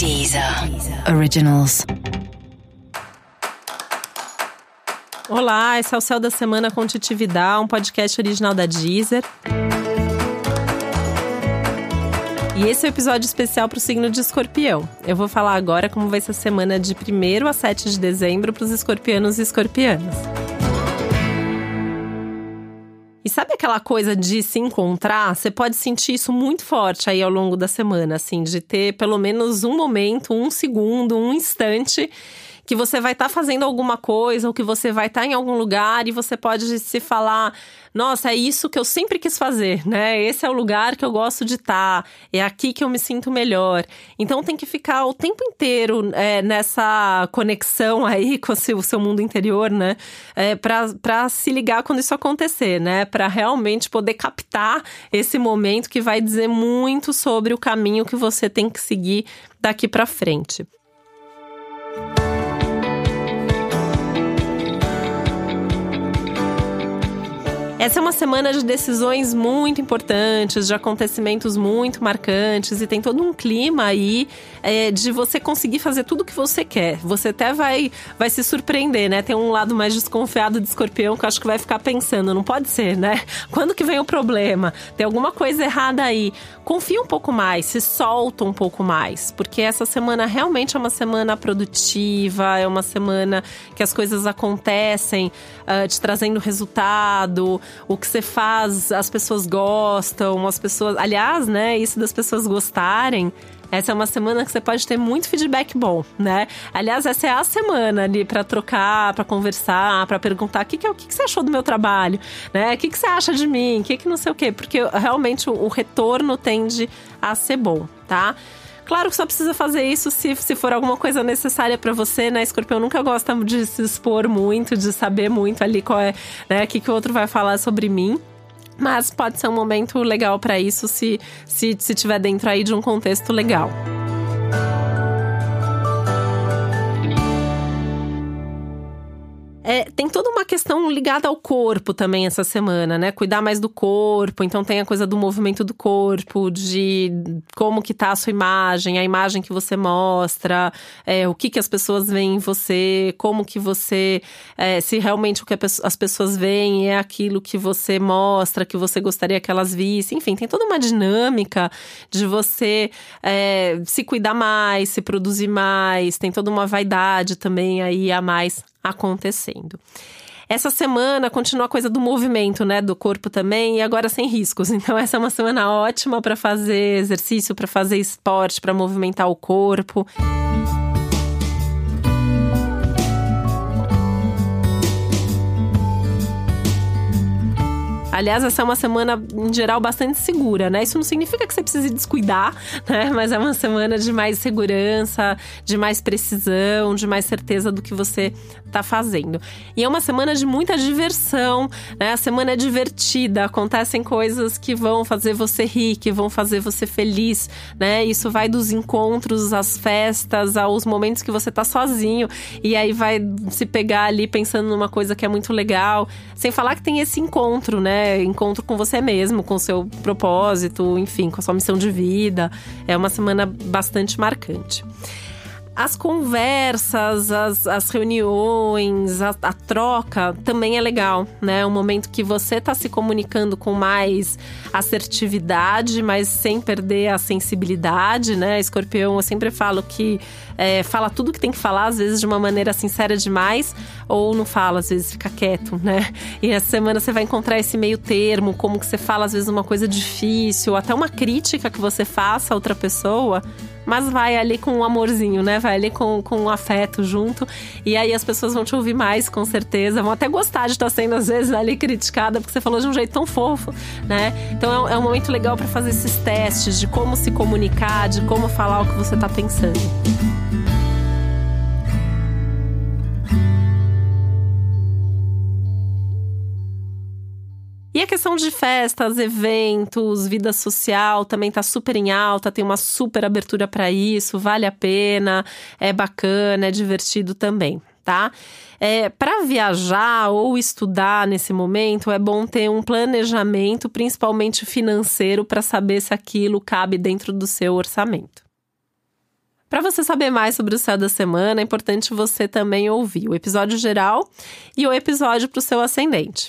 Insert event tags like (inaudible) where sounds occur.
Deezer Originals. Olá, esse é o Céu da Semana com Titividade, um podcast original da Deezer. E esse é o um episódio especial para o signo de escorpião. Eu vou falar agora como vai ser a semana de 1 a 7 de dezembro para os escorpianos e escorpianas. E sabe aquela coisa de se encontrar? Você pode sentir isso muito forte aí ao longo da semana, assim, de ter pelo menos um momento, um segundo, um instante que você vai estar tá fazendo alguma coisa ou que você vai estar tá em algum lugar e você pode se falar: nossa, é isso que eu sempre quis fazer, né? Esse é o lugar que eu gosto de estar, tá, é aqui que eu me sinto melhor. Então tem que ficar o tempo inteiro é, nessa conexão aí (laughs) com o seu, mundo interior, né? É, para se ligar quando isso acontecer, né? Para realmente poder captar esse momento que vai dizer muito sobre o caminho que você tem que seguir daqui para frente. Essa é uma semana de decisões muito importantes, de acontecimentos muito marcantes e tem todo um clima aí é, de você conseguir fazer tudo o que você quer. Você até vai, vai se surpreender, né? Tem um lado mais desconfiado de escorpião que eu acho que vai ficar pensando, não pode ser, né? (laughs) Quando que vem o problema? Tem alguma coisa errada aí. Confia um pouco mais, se solta um pouco mais, porque essa semana realmente é uma semana produtiva, é uma semana que as coisas acontecem, uh, te trazendo resultado o que você faz, as pessoas gostam, as pessoas. Aliás, né, isso das pessoas gostarem. Essa é uma semana que você pode ter muito feedback bom, né? Aliás, essa é a semana ali para trocar, para conversar, para perguntar o que, que, é, o que, que, você achou do meu trabalho, né? O que, que você acha de mim? O que, que não sei o quê. Porque realmente o, o retorno tende a ser bom, tá? Claro que só precisa fazer isso se, se for alguma coisa necessária para você, né? Escorpião nunca gosta de se expor muito, de saber muito ali qual é, né? O que, que o outro vai falar sobre mim. Mas pode ser um momento legal para isso se, se, se tiver dentro aí de um contexto legal. É, tem toda uma questão ligada ao corpo também essa semana, né? Cuidar mais do corpo, então tem a coisa do movimento do corpo, de como que tá a sua imagem, a imagem que você mostra, é, o que que as pessoas veem em você, como que você, é, se realmente o que as pessoas veem é aquilo que você mostra, que você gostaria que elas vissem, enfim, tem toda uma dinâmica de você é, se cuidar mais, se produzir mais, tem toda uma vaidade também aí a mais acontecendo. Essa semana continua a coisa do movimento, né, do corpo também, e agora sem riscos. (laughs) Então essa é uma semana ótima para fazer exercício, para fazer esporte, para movimentar o corpo. Aliás, essa é uma semana, em geral, bastante segura, né? Isso não significa que você precise descuidar, né? Mas é uma semana de mais segurança, de mais precisão, de mais certeza do que você tá fazendo. E é uma semana de muita diversão, né? A semana é divertida, acontecem coisas que vão fazer você rir, que vão fazer você feliz, né? Isso vai dos encontros, às festas, aos momentos que você tá sozinho e aí vai se pegar ali pensando numa coisa que é muito legal. Sem falar que tem esse encontro, né? Encontro com você mesmo, com seu propósito, enfim, com a sua missão de vida. É uma semana bastante marcante as conversas, as, as reuniões, a, a, troca também é legal, né? Um momento que você está se comunicando com mais assertividade, mas sem perder a sensibilidade, né? Escorpião, eu sempre falo que é, fala tudo que tem que falar, às vezes de uma maneira sincera demais, ou não fala, às vezes fica quieto, né? E essa semana você vai encontrar esse meio termo, como que você fala, às vezes, uma coisa difícil, até uma crítica que você faça a outra pessoa mas vai ali com um amorzinho, né? Vai ali com, com um afeto junto. E aí as pessoas vão te ouvir mais, com certeza. Vão até gostar de estar sendo, às vezes, ali criticada, porque você falou de um jeito tão fofo, né? Então é, é um momento legal para fazer esses testes de como se comunicar, de como falar o que você está pensando. E a questão de festas, eventos, vida social também está super em alta, tem uma super abertura para isso, vale a pena, é bacana, é divertido também, tá? É, para viajar ou estudar nesse momento, é bom ter um planejamento, principalmente financeiro, para saber se aquilo cabe dentro do seu orçamento. Para você saber mais sobre o céu da semana, é importante você também ouvir o episódio geral e o episódio para o seu ascendente.